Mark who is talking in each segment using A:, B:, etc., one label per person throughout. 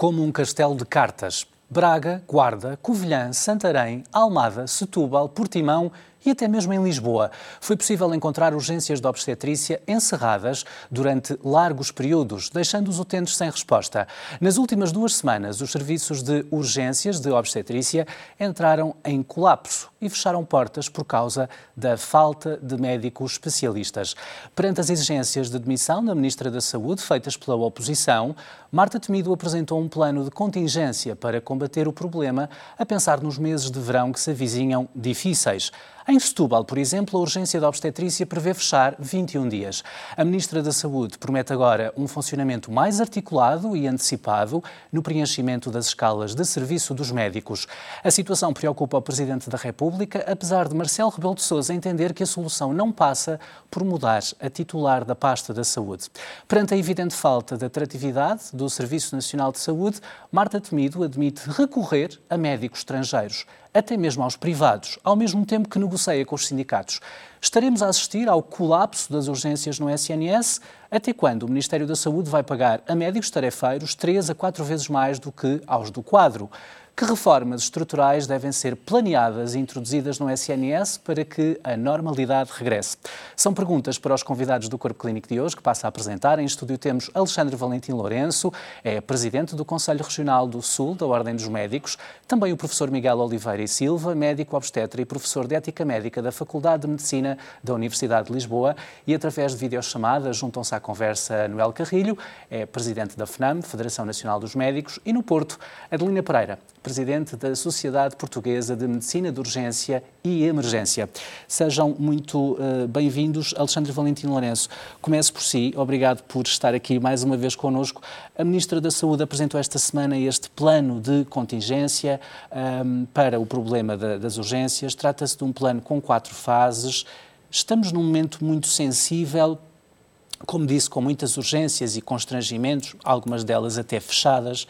A: como um castelo de cartas. Braga, Guarda, Covilhã, Santarém, Almada, Setúbal, Portimão e até mesmo em Lisboa. Foi possível encontrar urgências de obstetrícia encerradas durante largos períodos, deixando os utentes sem resposta. Nas últimas duas semanas, os serviços de urgências de obstetrícia entraram em colapso e fecharam portas por causa da falta de médicos especialistas. Perante as exigências de demissão da Ministra da Saúde feitas pela oposição, Marta Temido apresentou um plano de contingência para combater o problema, a pensar nos meses de verão que se avizinham difíceis. Em Setúbal, por exemplo, a urgência da obstetrícia prevê fechar 21 dias. A Ministra da Saúde promete agora um funcionamento mais articulado e antecipado no preenchimento das escalas de serviço dos médicos. A situação preocupa o Presidente da República, apesar de Marcelo Rebelo de Sousa entender que a solução não passa por mudar a titular da pasta da saúde. Perante a evidente falta de atratividade do Serviço Nacional de Saúde, Marta Temido admite recorrer a médicos estrangeiros até mesmo aos privados, ao mesmo tempo que negocia com os sindicatos. Estaremos a assistir ao colapso das urgências no SNS, até quando o Ministério da Saúde vai pagar a médicos tarefeiros três a quatro vezes mais do que aos do quadro. Que reformas estruturais devem ser planeadas e introduzidas no SNS para que a normalidade regresse? São perguntas para os convidados do Corpo Clínico de hoje, que passa a apresentar. Em estúdio temos Alexandre Valentim Lourenço, é presidente do Conselho Regional do Sul da Ordem dos Médicos, também o professor Miguel Oliveira e Silva, médico obstetra e professor de Ética Médica da Faculdade de Medicina da Universidade de Lisboa, e através de videochamada juntam-se à conversa Noel Carrilho, é presidente da FNAM, Federação Nacional dos Médicos, e no Porto, Adelina Pereira, presidente da Sociedade Portuguesa de Medicina de Urgência e Emergência. Sejam muito uh, bem-vindos. Alexandre Valentim Lourenço, comece por si. Obrigado por estar aqui mais uma vez connosco. A Ministra da Saúde apresentou esta semana este plano de contingência um, ehm, para o problema da, das urgências. Trata-se de um plano com quatro fases. Estamos num momento muito sensível como disse, com muitas urgências e constrangimentos, algumas delas até fechadas.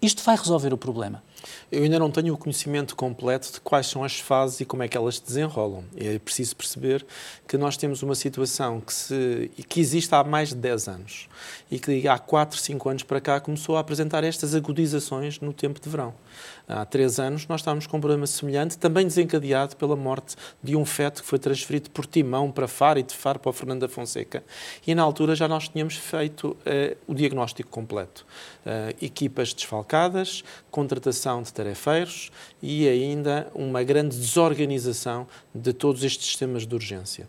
A: Isto vai resolver o problema?
B: Eu ainda não tenho o conhecimento completo de quais são as fases e como é que elas se desenrolam. É preciso perceber que nós temos uma situação que, se, que existe há mais de 10 anos e que há 4, 5 anos para cá começou a apresentar estas agudizações no tempo de verão. Há três anos nós estávamos com um problema semelhante, também desencadeado pela morte de um feto que foi transferido por Timão para Faro e de Faro para o Fernando da Fonseca. E na altura já nós tínhamos feito uh, o diagnóstico completo. Uh, equipas desfalcadas, contratação de tarefeiros e ainda uma grande desorganização de todos estes sistemas de urgência.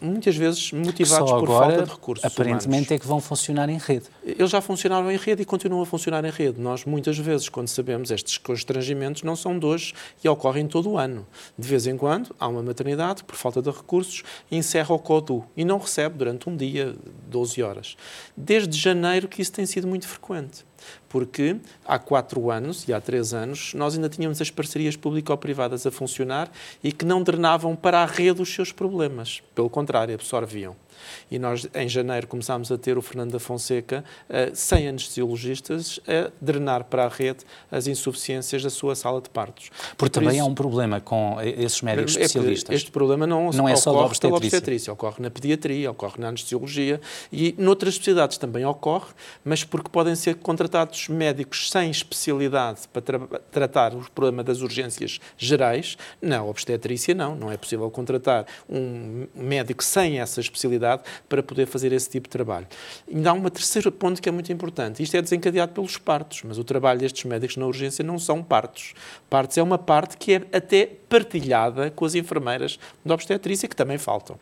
B: Muitas vezes motivados por falta de recursos
A: aparentemente
B: humanos.
A: é que vão funcionar em rede.
B: Eles já funcionaram em rede e continuam a funcionar em rede. Nós muitas vezes, quando sabemos estes constrangimentos, não são de hoje e ocorrem todo o ano. De vez em quando, há uma maternidade por falta de recursos, encerra o CODU e não recebe durante um dia, 12 horas. Desde janeiro que isso tem sido muito frequente porque há quatro anos e há três anos nós ainda tínhamos as parcerias público-privadas a funcionar e que não drenavam para a rede os seus problemas. Pelo contrário, absorviam. E nós, em janeiro, começámos a ter o Fernando da Fonseca, uh, sem anestesiologistas, a drenar para a rede as insuficiências da sua sala de partos.
A: Porque também isso, há um problema com esses médicos é especialistas.
B: Este problema não, não é só da obstetrícia. obstetrícia. Ocorre na pediatria, ocorre na anestesiologia e noutras especialidades também ocorre, mas porque podem ser contratados médicos sem especialidade para tra tratar o problema das urgências gerais. Na obstetrícia, não. Não é possível contratar um médico sem essa especialidade para poder fazer esse tipo de trabalho. Ainda há uma terceira ponto que é muito importante. Isto é desencadeado pelos partos, mas o trabalho destes médicos na urgência não são partos. Partos é uma parte que é até partilhada com as enfermeiras da obstetrícia, que também faltam.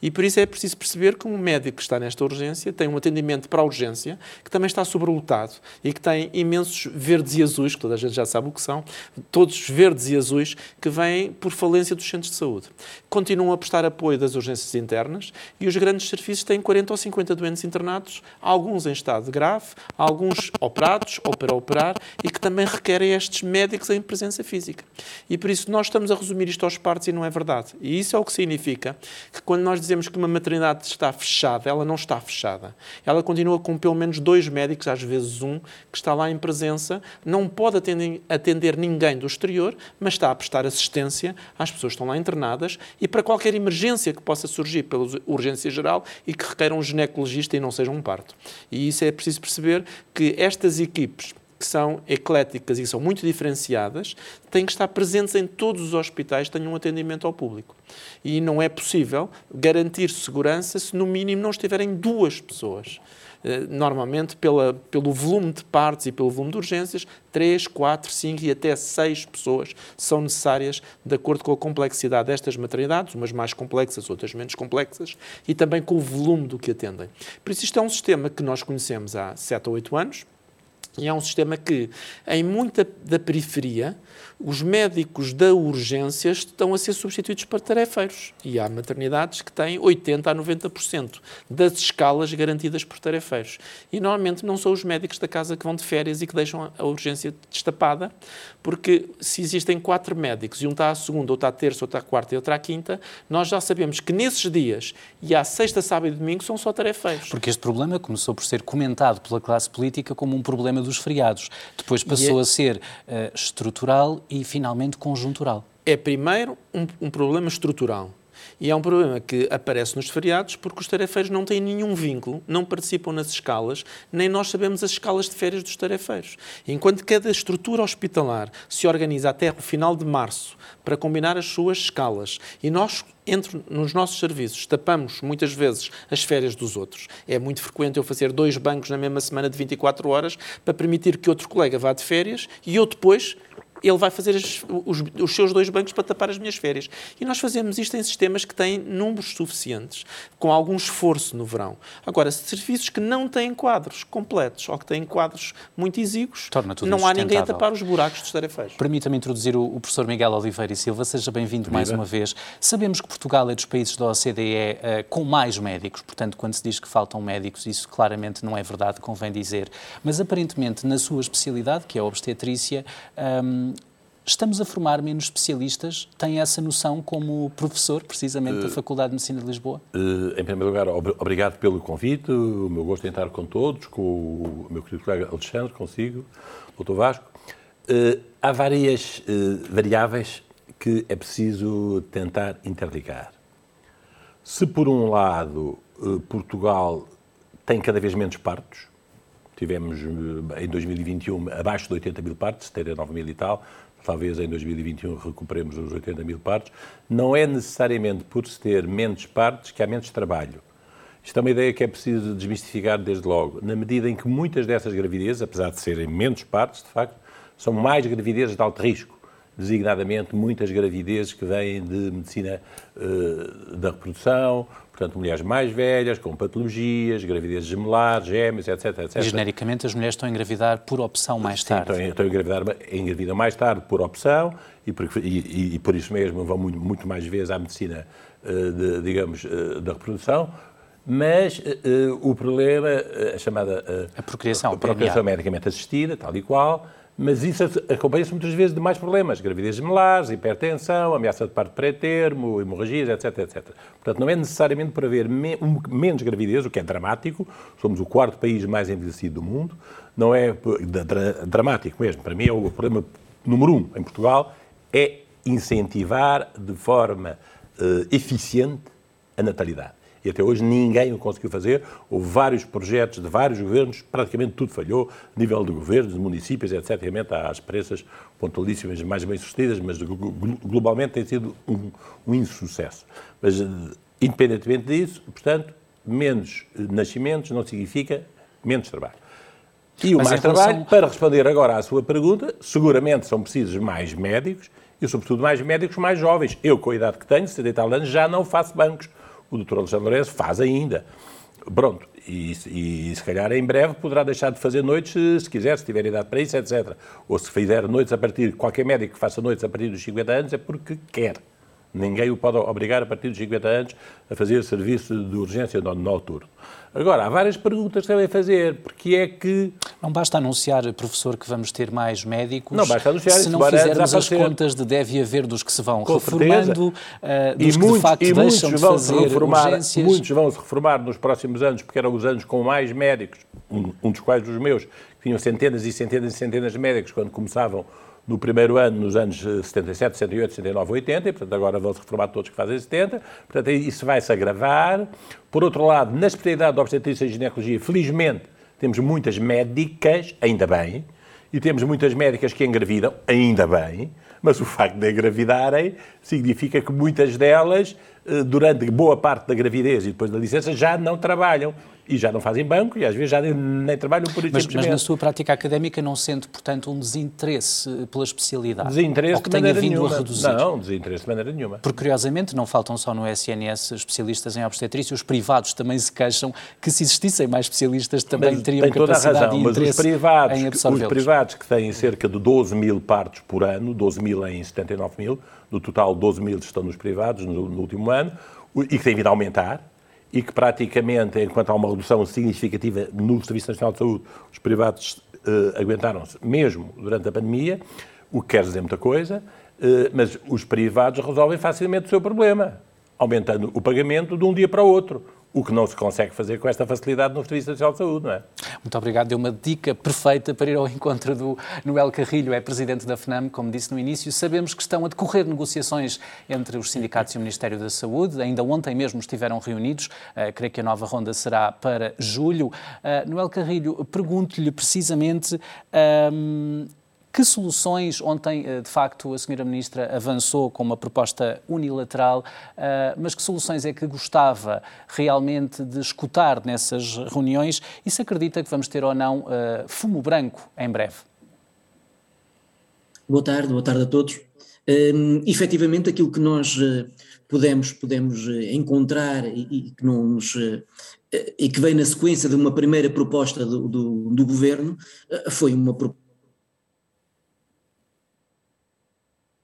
B: E por isso é preciso perceber que um médico que está nesta urgência tem um atendimento para a urgência, que também está sobrelotado e que tem imensos verdes e azuis, que toda a gente já sabe o que são, todos verdes e azuis, que vêm por falência dos centros de saúde. Continuam a prestar apoio das urgências internas e os grandes serviços têm 40 ou 50 doentes internados, alguns em estado grave, alguns operados ou para operar e que também requerem estes médicos em presença física. E por isso nós estamos a resumir isto aos partos e não é verdade. E isso é o que significa que quando nós dizemos que uma maternidade está fechada, ela não está fechada. Ela continua com pelo menos dois médicos, às vezes um, que está lá em presença, não pode atender, atender ninguém do exterior, mas está a prestar assistência às pessoas que estão lá internadas e para qualquer emergência que possa surgir pela urgência geral e que requer um ginecologista e não seja um parto. E isso é preciso perceber que estas equipes que são ecléticas e são muito diferenciadas, têm que estar presentes em todos os hospitais que tenham um atendimento ao público. E não é possível garantir segurança se, no mínimo, não estiverem duas pessoas. Eh, normalmente, pela, pelo volume de partes e pelo volume de urgências, 3, 4, 5 e até 6 pessoas são necessárias de acordo com a complexidade destas maternidades, umas mais complexas, outras menos complexas, e também com o volume do que atendem. Por isso, isto é um sistema que nós conhecemos há 7 ou 8 anos, e é um sistema que, em muita da periferia, os médicos da urgência estão a ser substituídos por tarefeiros. E há maternidades que têm 80% a 90% das escalas garantidas por tarefeiros. E normalmente não são os médicos da casa que vão de férias e que deixam a urgência destapada, porque se existem quatro médicos e um está à segunda, outro à terça, outro à quarta e outro à quinta, nós já sabemos que nesses dias e à sexta, sábado e domingo são só tarefeiros.
A: Porque este problema começou por ser comentado pela classe política como um problema dos feriados. Depois passou é... a ser uh, estrutural e finalmente conjuntural.
B: É primeiro um, um problema estrutural. E é um problema que aparece nos feriados porque os tarefeiros não têm nenhum vínculo, não participam nas escalas, nem nós sabemos as escalas de férias dos tarefeiros. Enquanto cada estrutura hospitalar se organiza até o final de março para combinar as suas escalas e nós, entre nos nossos serviços, tapamos muitas vezes as férias dos outros. É muito frequente eu fazer dois bancos na mesma semana de 24 horas para permitir que outro colega vá de férias e eu depois ele vai fazer as, os, os, seus dois bancos para tapar as minhas férias. E nós fazemos isto em sistemas que têm números suficientes, com algum esforço no verão. Agora, serviços que não têm quadros completos ou que têm quadros muito exíguos, não há ninguém a tapar os buracos dos tarefeiros.
A: Permita-me introduzir o, o, professor Miguel Oliveira e Silva. Seja bem-vindo mais uma vez. Sabemos que Portugal é dos países da OCDE uh, eh, com mais médicos, portanto, quando se diz que faltam médicos, isso claramente não é verdade, convém dizer. Mas aparentemente, na sua especialidade, que é a obstetrícia, um, Estamos a formar menos especialistas? Tem essa noção como professor, precisamente, da eh, Faculdade de Medicina de Lisboa?
C: Uh, em primeiro lugar, ob obrigado pelo convite. O meu gosto em estar com todos, com o meu querido colega Alexandre, consigo, doutor Vasco. Uh, há várias variáveis que é preciso tentar interligar. Se, por um lado, Portugal tem cada vez menos partos, tivemos em 2021 abaixo de 80 mil partos, 79 mil e tal, talvez em 2021 recuperemos os 80 mil partes, não é necessariamente por se ter menos partes que há menos trabalho. Isto é uma ideia que é preciso desmistificar desde logo, na medida em que muitas dessas gravidezes, apesar de serem menos partes, de facto, são mais gravidezes de alto risco, designadamente muitas gravidezes que vêm de medicina uh, da reprodução, portanto, mulheres mais velhas, com patologias, gravidez gemelar, gêmeos, etc, etc.
A: E, genericamente, as mulheres estão a engravidar por opção mais Sim, tarde.
C: Estão, estão a engravidar, engravidam mais tarde por opção e por, e, e por isso mesmo vão muito, muito, mais vezes à medicina, eh, de, digamos, eh, da reprodução, mas uh, o problema, a chamada
A: a procriação,
C: a procriação medicamente assistida, tal e qual, mas isso acompanha-se muitas vezes de mais problemas, gravidez gemelares, hipertensão, ameaça de parto pré-termo, hemorragias, etc, etc. Portanto, não é necessariamente por haver me um, menos gravidez, o que é dramático, somos o quarto país mais envelhecido do mundo, não é dra dramático mesmo. Para mim, é o problema número um em Portugal, é incentivar de forma uh, eficiente a natalidade e até hoje ninguém o conseguiu fazer. Houve vários projetos de vários governos, praticamente tudo falhou, a nível de governos, de municípios, etc. Há experiências pontualíssimas mais bem-sucedidas, mas globalmente tem sido um, um insucesso. Mas, eh, independentemente disso, portanto, menos nascimentos não significa menos trabalho. E o Mas mais relação... trabalho, para responder agora à sua pergunta, seguramente são precisos mais médicos e, sobretudo, mais médicos mais jovens. Eu, com a idade que tenho, 70 e tal anos, já não faço bancos o doutor Alexandre Lourenço faz ainda. Pronto, e, e, se calhar em breve poderá deixar de fazer noites se, se quiser, se tiver idade para isso, etc. Ou se fizer noites a partir, qualquer médico que faça noites a partir dos 50 anos é porque quer. Ninguém o pode obrigar a partir dos 50 anos a fazer serviço de urgência noturno. Agora, há várias perguntas que devem fazer. Porque é que.
A: Não basta anunciar, professor, que vamos ter mais médicos.
C: Não basta anunciar
A: Se não fizermos as contas de deve haver dos que se vão Com reformando, uh, dos e que muitos, de facto
C: e
A: deixam de fazer
C: reformar,
A: urgências.
C: Muitos vão se reformar nos próximos anos, porque eram os anos com mais médicos, um, um dos quais os meus, que tinham centenas e centenas e centenas de médicos quando começavam no primeiro ano, nos anos 77, 78, 79, 80, e, portanto, agora vão-se reformar todos que fazem 70. Portanto, isso vai-se agravar. Por outro lado, na especialidade de obstetrícia e ginecologia, felizmente, temos muitas médicas, ainda bem, e temos muitas médicas que engravidam, ainda bem, mas o facto de engravidarem significa que muitas delas, durante boa parte da gravidez e depois da licença, já não trabalham e já não fazem banco e às vezes já nem, trabalham por isso.
A: Mas, mas, na sua prática académica não sente, portanto, um desinteresse pela especialidade?
C: Desinteresse
A: ou que tenha vindo
C: nenhuma.
A: a reduzir?
C: Não, desinteresse de maneira nenhuma.
A: Porque, curiosamente, não faltam só no SNS especialistas em obstetrícia, os privados também se queixam que se existissem mais especialistas também
C: mas
A: teriam capacidade
C: razão,
A: e interesse
C: mas os privados,
A: em absorvê-los.
C: Os privados que têm cerca de 12 mil partos por ano, 12 mil em 79 mil, no total 12 mil estão nos privados no, no último ano, e que têm vindo a aumentar, e que praticamente, enquanto há uma redução significativa no Serviço Nacional de Saúde, os privados uh, aguentaram-se mesmo durante a pandemia, o que quer dizer muita coisa, uh, mas os privados resolvem facilmente o seu problema, aumentando o pagamento de um dia para o outro o que não se consegue fazer com esta facilidade no Serviço Nacional de Saúde, não é?
A: Muito obrigado. Deu uma dica perfeita para ir ao encontro do Noel Carrilho, é presidente da FNAM, como disse no início. Sabemos que estão a decorrer negociações entre os sindicatos e o Ministério da Saúde. Ainda ontem mesmo estiveram reunidos. Uh, creio que a nova ronda será para julho. Uh, Noel Carrilho, pergunto-lhe precisamente. Um, que soluções, ontem, eh, de facto, a Sra. Ministra avançou com uma proposta unilateral, eh, mas que soluções é que gostava realmente de escutar nessas reuniões e se acredita que vamos ter ou não eh, fumo branco em breve?
D: Boa tarde, boa tarde a todos. Um, efetivamente, aquilo que nós podemos uh, encontrar e, e, que nos, e que vem na sequência de uma primeira proposta do, do, do governo foi uma proposta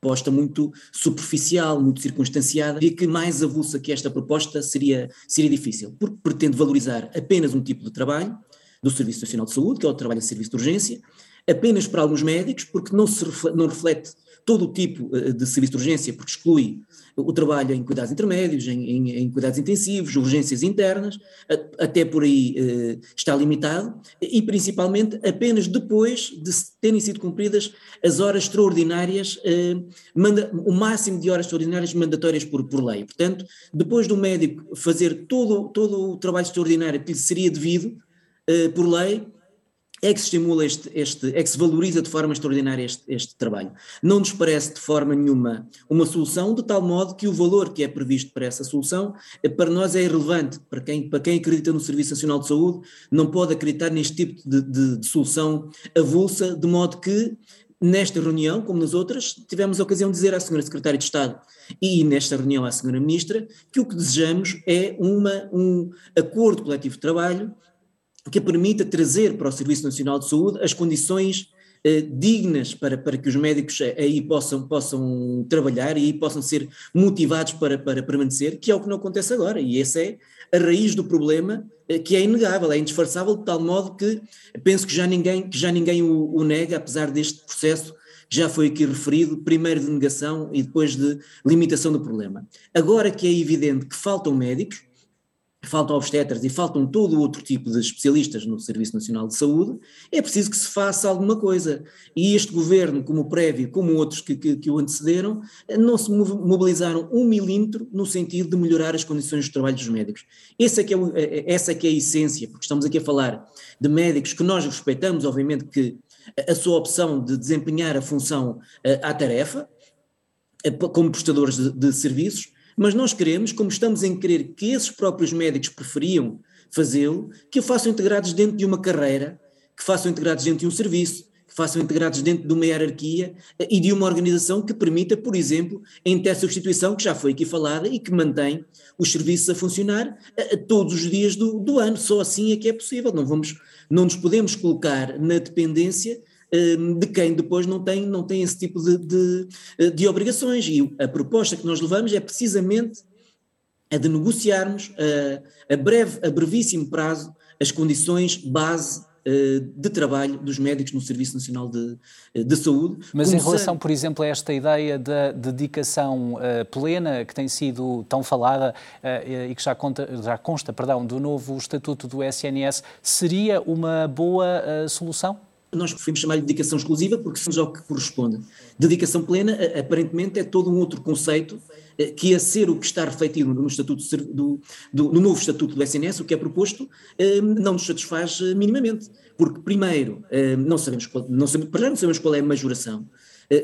D: proposta muito superficial, muito circunstanciada, e que mais avulsa que esta proposta seria, seria difícil, porque pretende valorizar apenas um tipo de trabalho, do Serviço Nacional de Saúde, que é o trabalho de serviço de urgência, apenas para alguns médicos, porque não, se reflete, não reflete todo o tipo eh, de serviço de urgência, porque exclui o trabalho em cuidados intermédios, em, em, em cuidados intensivos, urgências internas, até por aí eh, está limitado, e principalmente apenas depois de terem sido cumpridas as horas extraordinárias, eh, manda, o máximo de horas extraordinárias mandatórias por, por lei. Portanto, depois do médico fazer todo, todo o trabalho extraordinário que lhe seria devido por lei, é que se estimula este, este, é que se valoriza de forma extraordinária este, este, trabalho. Não nos parece de forma nenhuma uma solução, de tal modo que o valor que é previsto para essa solução, eh, para nós é irrelevante. Para quem, para quem acredita no Serviço Nacional de Saúde, não pode acreditar neste tipo de, de, de solução avulsa, de modo que nesta reunião, como nas outras, tivemos a ocasião de dizer à Sra. Secretária de Estado e nesta reunião à Sra. Ministra que o que desejamos é uma, um acordo coletivo de trabalho que permita trazer para o Serviço Nacional de Saúde as condições eh, dignas para, para que os médicos aí possam, possam trabalhar e aí possam ser motivados para, para permanecer, que é o que não acontece agora, e essa é a raiz do problema, eh, que é inegável, é indisfarçável, de tal modo que penso que já ninguém, que já ninguém o, o nega, apesar deste processo já foi aqui referido, primeiro de negação e depois de limitação do problema. Agora que é evidente que faltam médicos, faltam obstetras e faltam todo outro tipo de especialistas no Serviço Nacional de Saúde, é preciso que se faça alguma coisa. E este governo, como o prévio, como outros que, que, que o antecederam, não se mobilizaram um milímetro no sentido de melhorar as condições de trabalho dos médicos. Essa é, que é, é, é, essa é que é a essência, porque estamos aqui a falar de médicos que nós respeitamos, obviamente que a sua opção de desempenhar a função eh, à tarefa, eh, como prestadores de, de serviços, mas nós queremos, como estamos em querer que esses próprios médicos preferiam fazê-lo, que o façam integrados dentro de uma carreira, que façam integrados dentro de um serviço, que façam integrados dentro de uma hierarquia e de uma organização que permita, por exemplo, a intersubstituição, que já foi aqui falada e que mantém os serviços a funcionar todos os dias do, do ano. Só assim é que é possível. Não, vamos, não nos podemos colocar na dependência de quem depois não tem, não tem esse tipo de, de, de obrigações. E a proposta que nós levamos é precisamente a de negociarmos a, a breve, a brevíssimo prazo, as condições base eh, de trabalho dos médicos no Serviço Nacional de, de Saúde.
A: Mas em relação, por exemplo, a esta ideia da dedicação uh, plena que tem sido tão falada uh, e que já, conta, já consta perdão, do novo Estatuto do SNS, seria uma boa uh, solução?
D: Nós preferimos chamar de dedicação exclusiva porque somos ao que corresponde. Dedicação plena, aparentemente, é todo um outro conceito eh, que a ser o que está refletido no, estatuto do, do, no novo estatuto do SNS, o que é proposto, eh, não nos satisfaz eh, minimamente. Porque, primeiro, não sabemos qual, não sabemos, não sabemos qual é a majoração.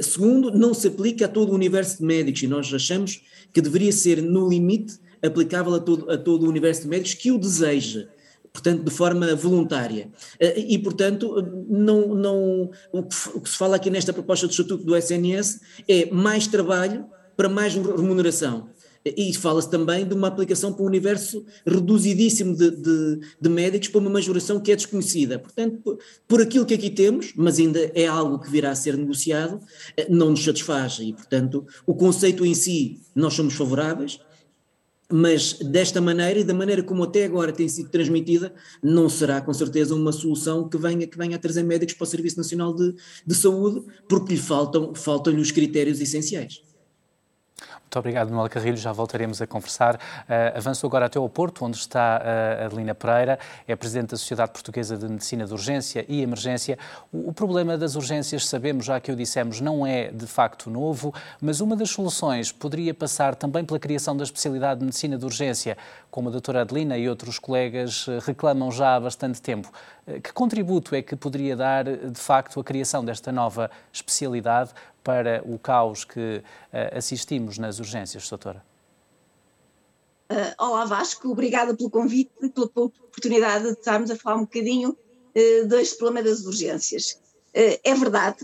D: Segundo, não se aplica a todo o universo de médicos e nós achamos que deveria ser, no limite, aplicável a todo, a todo o universo de médicos que o deseja portanto, de forma voluntária. E, portanto, não, não, o, que, o que se fala aqui nesta proposta de estatuto do SNS é mais trabalho para mais remuneração. E fala-se também de uma aplicação para um universo reduzidíssimo de, de, de, médicos para uma majoração que é desconhecida. Portanto, por, por, aquilo que aqui temos, mas ainda é algo que virá a ser negociado, eh, não nos satisfaz. E, portanto, o conceito em si, nós somos favoráveis, mas desta maneira e da maneira como até agora tem sido transmitida, não será com certeza uma solução que venha, que venha a trazer médicos para o Serviço Nacional de, de Saúde, porque lhe faltam, faltam-lhe os critérios essenciais.
A: Muito obrigado, Manuel Carrilho. Já voltaremos a conversar. Uh, avanço agora até ao Porto, onde está uh, Adelina Pereira, é Presidente da Sociedade Portuguesa de Medicina de Urgência e Emergência. O, o, problema das urgências, sabemos, já que o dissemos, não é de facto novo, mas uma das soluções poderia passar também pela criação da especialidade de Medicina de Urgência, como a doutora Adelina e outros colegas uh, reclamam já há bastante tempo. Que contributo é que poderia dar, de facto, a criação desta nova especialidade para o caos que uh, assistimos nas urgências, doutora?
E: Uh, olá Vasco, obrigada pelo convite e pela oportunidade de estarmos a falar um bocadinho uh, deste problema das urgências. É verdade,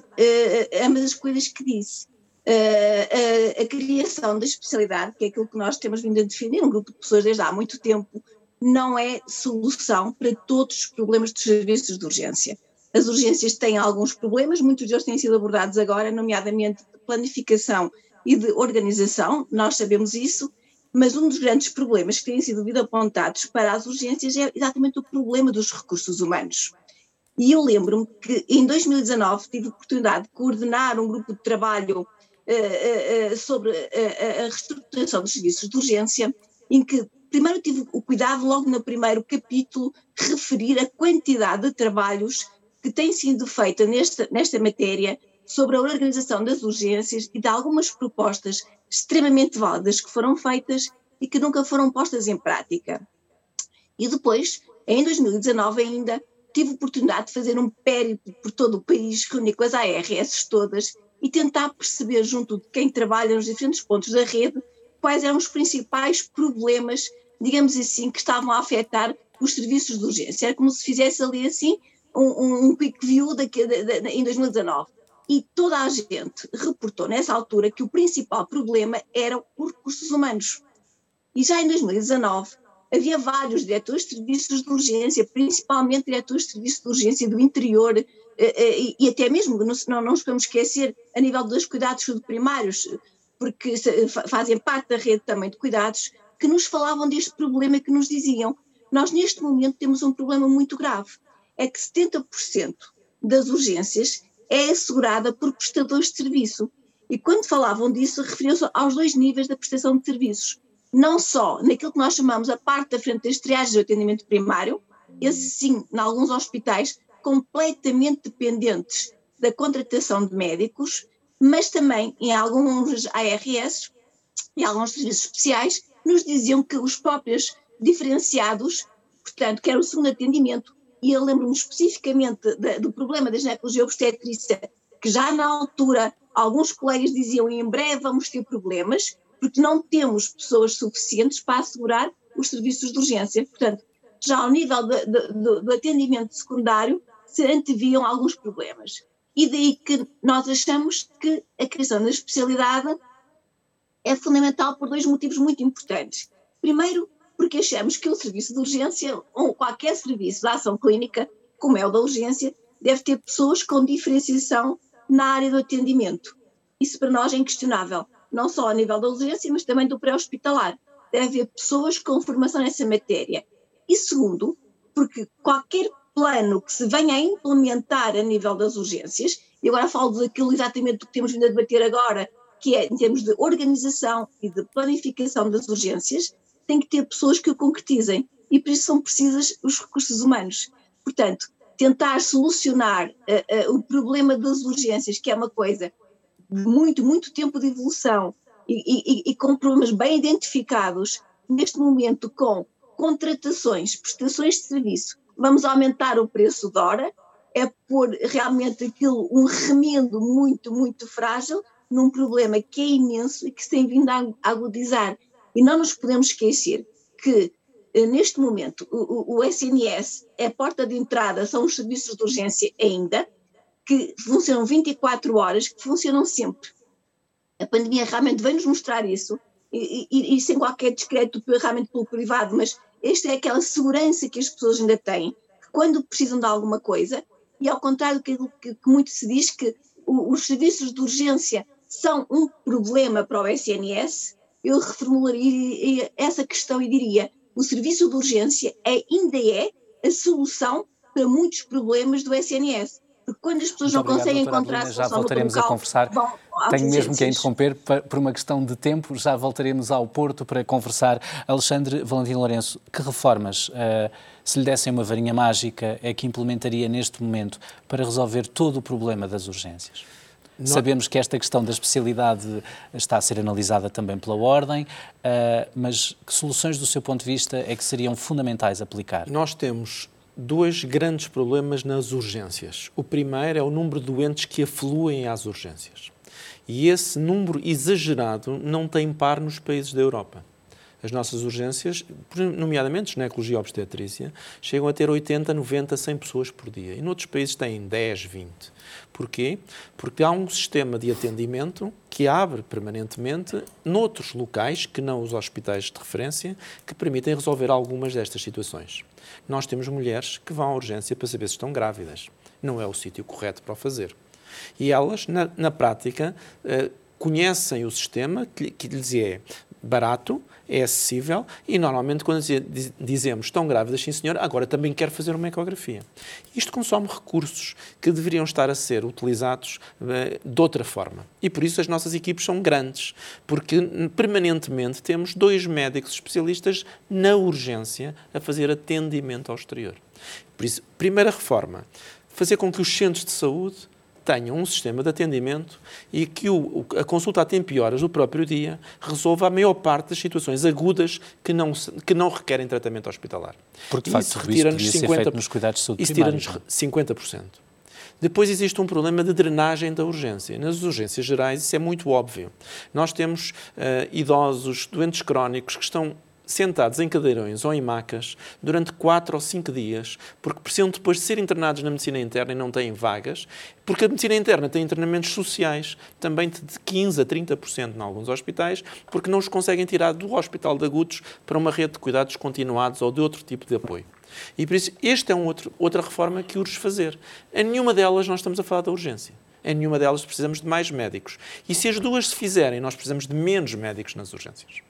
E: ambas as coisas que disse. A, a, criação da especialidade, que é aquilo que nós temos vindo a defender, um grupo de pessoas desde há muito tempo, não é solução para todos os problemas dos serviços de urgência. As urgências têm alguns problemas, muitos deles têm sido abordados agora, nomeadamente de planificação e de organização, nós sabemos isso, mas um dos grandes problemas que têm sido apontados para as urgências é exatamente o problema dos recursos humanos. E eu lembro-me que em 2019 tive a oportunidade de coordenar um grupo de trabalho uh, uh, sobre a reestruturação dos serviços de urgência, em que primeiro tive o cuidado, logo no primeiro capítulo, referir a quantidade de trabalhos que tem sido feita nesta, nesta matéria sobre a organização das urgências e de algumas propostas extremamente válidas que foram feitas e que nunca foram postas em prática. E depois, em 2019 ainda, tive oportunidade de fazer um périplo por todo o país, reunir com as ARS todas e tentar perceber, junto de quem trabalha nos diferentes pontos da rede, quais eram os principais problemas, digamos assim, que estavam a afetar os serviços de urgência. Era como se fizesse ali assim um, um quick view de, de, em 2019. E toda a gente reportou nessa altura que o principal problema eram os recursos humanos. E já em 2019 havia vários diretores de serviços de urgência, principalmente diretores de serviços de urgência do interior, eh, eh, e até mesmo, não, não nos podemos esquecer, a nível dos cuidados primários, porque fazem parte da rede também de cuidados, que nos falavam deste problema que nos diziam: nós neste momento temos um problema muito grave é que 70% das urgências é assegurada por prestadores de serviço. E quando falavam disso, referiam-se aos dois níveis da prestação de serviços. Não só naquilo que nós chamamos a parte da frente das triagens de atendimento primário, esse sim, em alguns hospitais, completamente dependentes da contratação de médicos, mas também em alguns ARS e alguns serviços especiais, nos diziam que os próprios diferenciados, portanto, que era o segundo atendimento, e eu lembro-me especificamente do problema da ginecologia obstetrícia, que já na altura alguns colegas diziam em breve vamos ter problemas, porque não temos pessoas suficientes para assegurar os serviços de urgência. Portanto, já ao nível de, de, do atendimento secundário se anteviam alguns problemas. E daí que nós achamos que a criação da especialidade é fundamental por dois motivos muito importantes. Primeiro, porque achamos que o serviço de urgência, ou qualquer serviço de ação clínica, como é o da urgência, deve ter pessoas com diferenciação na área do atendimento. Isso para nós é inquestionável, não só a nível da urgência, mas também do pré-hospitalar. Deve haver pessoas com formação nessa matéria. E segundo, porque qualquer plano que se venha a implementar a nível das urgências, e agora falo daquilo exatamente que temos vindo a debater agora, que é em termos de organização e de planificação das urgências, tem que ter pessoas que o concretizem e por isso são precisas os recursos humanos. Portanto, tentar solucionar uh, uh, o problema das urgências, que é uma coisa de muito, muito tempo de evolução e, e, e com problemas bem identificados, neste momento com contratações, prestações de serviço, vamos aumentar o preço da hora, é pôr realmente aquilo um remendo muito, muito frágil num problema que é imenso e que se tem vindo a agudizar. E não nos podemos esquecer que eh, neste momento, o, o, SNS é a porta de entrada, são os serviços de urgência ainda, que funcionam 24 horas, que funcionam sempre. A pandemia realmente vem nos mostrar isso, e, e, e sem qualquer discreto realmente pelo privado, mas esta é aquela segurança que as pessoas ainda têm, que quando precisam de alguma coisa, e ao contrário do que, que, que muito se diz, que o, os serviços de urgência são um problema para o SNS, eu reformularia essa questão e diria: o serviço de urgência é, ainda é a solução para muitos problemas do SNS. Porque quando as pessoas Muito não obrigado, conseguem encontrar a
A: Já voltaremos local, a conversar. Tenho mesmo que a interromper por uma questão de tempo. Já voltaremos ao Porto para conversar. Alexandre Valentino Lourenço, que reformas, uh, se lhe dessem uma varinha mágica, é que implementaria neste momento para resolver todo o problema das urgências? Sabemos que esta questão da especialidade está a ser analisada também pela Ordem, uh, mas que soluções, do seu ponto de vista, é que seriam fundamentais aplicar?
B: Nós temos dois grandes problemas nas urgências. O primeiro é o número de doentes que afluem às urgências. E esse número exagerado não tem par nos países da Europa. As nossas urgências, nomeadamente ginecologia e obstetrícia, chegam a ter 80, 90, 100 pessoas por dia. E noutros países têm 10, 20. Porquê? Porque há um sistema de atendimento que abre permanentemente noutros locais, que não os hospitais de referência, que permitem resolver algumas destas situações. Nós temos mulheres que vão à urgência para saber se estão grávidas. Não é o sítio correto para o fazer. E elas, na, na prática, uh, conhecem o sistema que, que lhes é barato, é acessível e normalmente quando dizemos estão grávidas, sim senhor, agora também quero fazer uma ecografia. Isto consome recursos que deveriam estar a ser utilizados uh, de outra forma. E por isso as nossas equipes são grandes, porque permanentemente temos dois médicos especialistas na urgência a fazer atendimento ao exterior. Por isso, primeira reforma, fazer com que os centros de saúde tenham um sistema de atendimento e que o, a consulta a tempo e horas do próprio dia resolva a maior parte das situações agudas que não, que não requerem tratamento hospitalar.
A: Porque, de facto, isso retira-nos 50%. Nos cuidados de saúde
B: isso tira-nos 50%. Depois existe um problema de drenagem da urgência. Nas urgências gerais isso é muito óbvio. Nós temos uh, idosos, doentes crónicos que estão sentados em cadeirões ou em macas durante quatro ou cinco dias, porque precisam depois de ser internados na medicina interna e não têm vagas, porque a medicina interna tem internamentos sociais, também de 15% a 30% em alguns hospitais, porque não os conseguem tirar do hospital de agudos para uma rede de cuidados continuados ou de outro tipo de apoio. E por isso, esta é um outro, outra reforma que urge fazer. Em nenhuma delas nós estamos a falar da urgência. Em nenhuma delas precisamos de mais médicos. E se as duas se fizerem, nós precisamos de menos médicos nas urgências.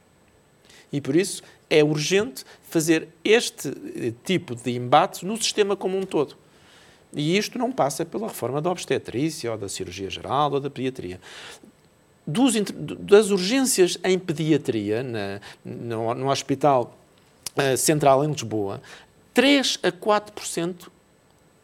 B: E por isso é urgente fazer este eh, tipo de embate no sistema como um todo. E isto não passa pela reforma da obstetrícia, ou da cirurgia geral, ou da pediatria. Dos, das urgências em pediatria, na, no, no Hospital uh, Central em Lisboa, 3 a 4%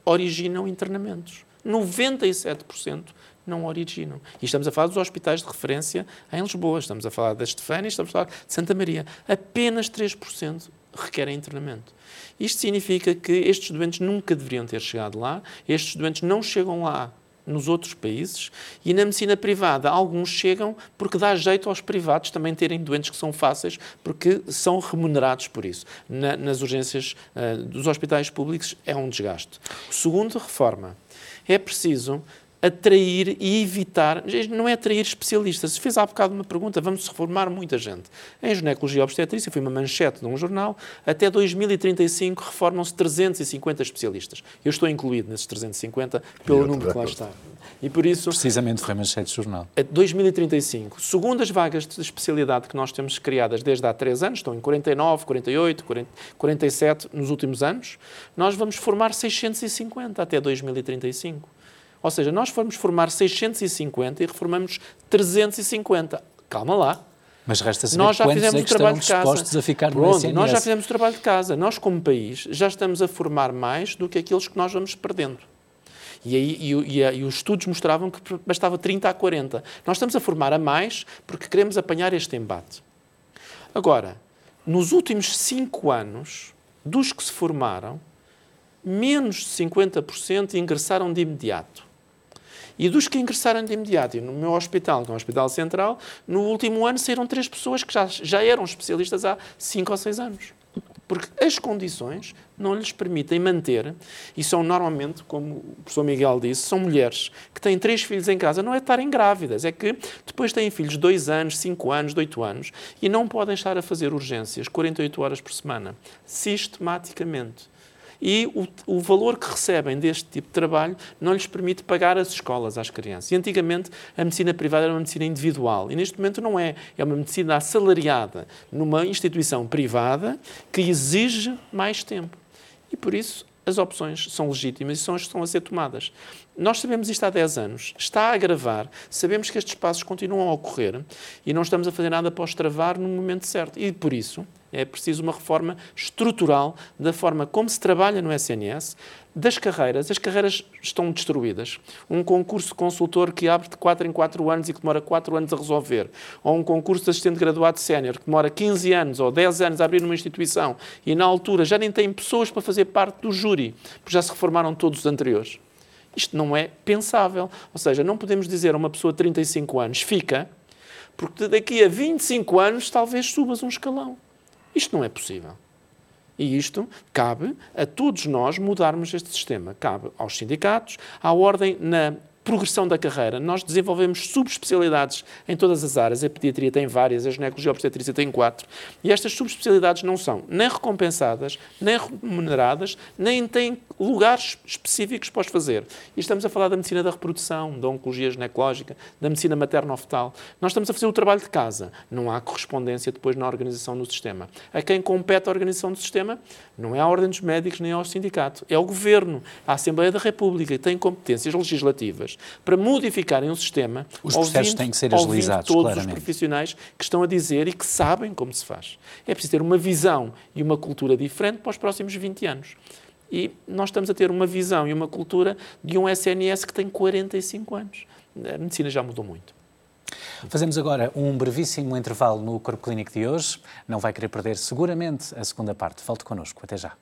B: originam internamentos. 97% não originam. E estamos a falar dos hospitais de referência em Lisboa, estamos a falar da Estefânia, estamos a falar de Santa Maria. Apenas 3% requerem internamento. Isto significa que estes doentes nunca deveriam ter chegado lá, estes doentes não chegam lá nos outros países e na medicina privada alguns chegam porque dá jeito aos privados também terem doentes que são fáceis porque são remunerados por isso. Na, nas urgências uh, dos hospitais públicos é um desgaste. Segundo, reforma. É preciso atrair e evitar, não é atrair especialistas. Se fez há bocado uma pergunta, vamos reformar muita gente. Em ginecologia e obstetrícia, foi uma manchete de um jornal, até 2035 reformam-se 350 especialistas. Eu estou incluído nesses 350 pelo número que lá está.
A: E por isso... Precisamente foi manchete de jornal.
B: 2035, segundo as vagas de especialidade que nós temos criadas desde há três anos, estão em 49, 48, 40, 47 nos últimos anos, nós vamos formar 650 até 2035. Ou seja, nós formos formar 650 e reformamos 350. Calma lá.
A: Mas resta saber nós já fizemos é o trabalho de casa. a ficar no Pronto.
B: Nós já fizemos o trabalho de casa. Nós, como país, já estamos a formar mais do que aqueles que nós vamos perdendo. E, aí, e, e, e, os estudos mostravam que bastava 30 a 40. Nós estamos a formar a mais porque queremos apanhar este embate. Agora, nos últimos cinco anos, dos que se formaram, menos de 50% ingressaram de imediato. E dos que ingressaram de imediato, e no meu hospital, que é um hospital central, no último ano saíram três pessoas que já, já eram especialistas há cinco ou seis anos. Porque as condições não lhes permitem manter, e são normalmente, como o professor Miguel disse, são mulheres que têm três filhos em casa, não é estarem grávidas, é que depois têm filhos de dois anos, cinco anos, de oito anos, e não podem estar a fazer urgências 48 horas por semana, sistematicamente e o, o, valor que recebem deste tipo de trabalho não lhes permite pagar as escolas às crianças. E antigamente a medicina privada era uma medicina individual e neste momento não é. É uma medicina assalariada numa instituição privada que exige mais tempo. E por isso as opções são legítimas e são as que estão a ser tomadas. Nós sabemos isto há 10 anos, está a agravar, sabemos que estes passos continuam a ocorrer e não estamos a fazer nada para os travar no momento certo. E por isso é preciso uma reforma estrutural da forma como se trabalha no SNS, das carreiras. As carreiras estão destruídas. Um concurso consultor que abre de 4 em 4 anos e que demora 4 anos a resolver, ou um concurso de assistente graduado sénior que demora 15 anos ou 10 anos a abrir numa instituição e na altura já nem tem pessoas para fazer parte do júri, porque já se reformaram todos os anteriores. Isto não é pensável. Ou seja, não podemos dizer a uma pessoa de 35 anos fica, porque daqui a 25 anos talvez subas um escalão. Isto não é possível. E isto cabe a todos nós mudarmos este sistema. Cabe aos sindicatos, à ordem na progressão da carreira. Nós desenvolvemos subespecialidades em todas as áreas. A pediatria tem várias, a ginecologia obstetrícia tem quatro. E estas subespecialidades não são nem recompensadas, nem remuneradas, nem têm lugares específicos para os fazer. E estamos a falar da medicina da reprodução, da oncologia ginecológica, da medicina materno-fetal. Nós estamos a fazer o trabalho de casa. Não há correspondência depois na organização do sistema. A quem compete a organização do sistema não é a Ordem dos Médicos nem ao sindicato. É o Governo, a Assembleia da República, que tem competências legislativas para modificarem o sistema.
A: Os processos têm que ser agilizados,
B: todos
A: claramente.
B: os profissionais que estão a dizer e que sabem como se faz. É preciso ter uma visão e uma cultura diferente para os próximos 20 anos. E nós estamos a ter uma visão e uma cultura de um SNS que tem 45 anos. A medicina já mudou muito.
A: Fazemos agora um brevíssimo intervalo no Corpo Clínico de hoje. Não vai querer perder seguramente a segunda parte. Volte connosco. Até já.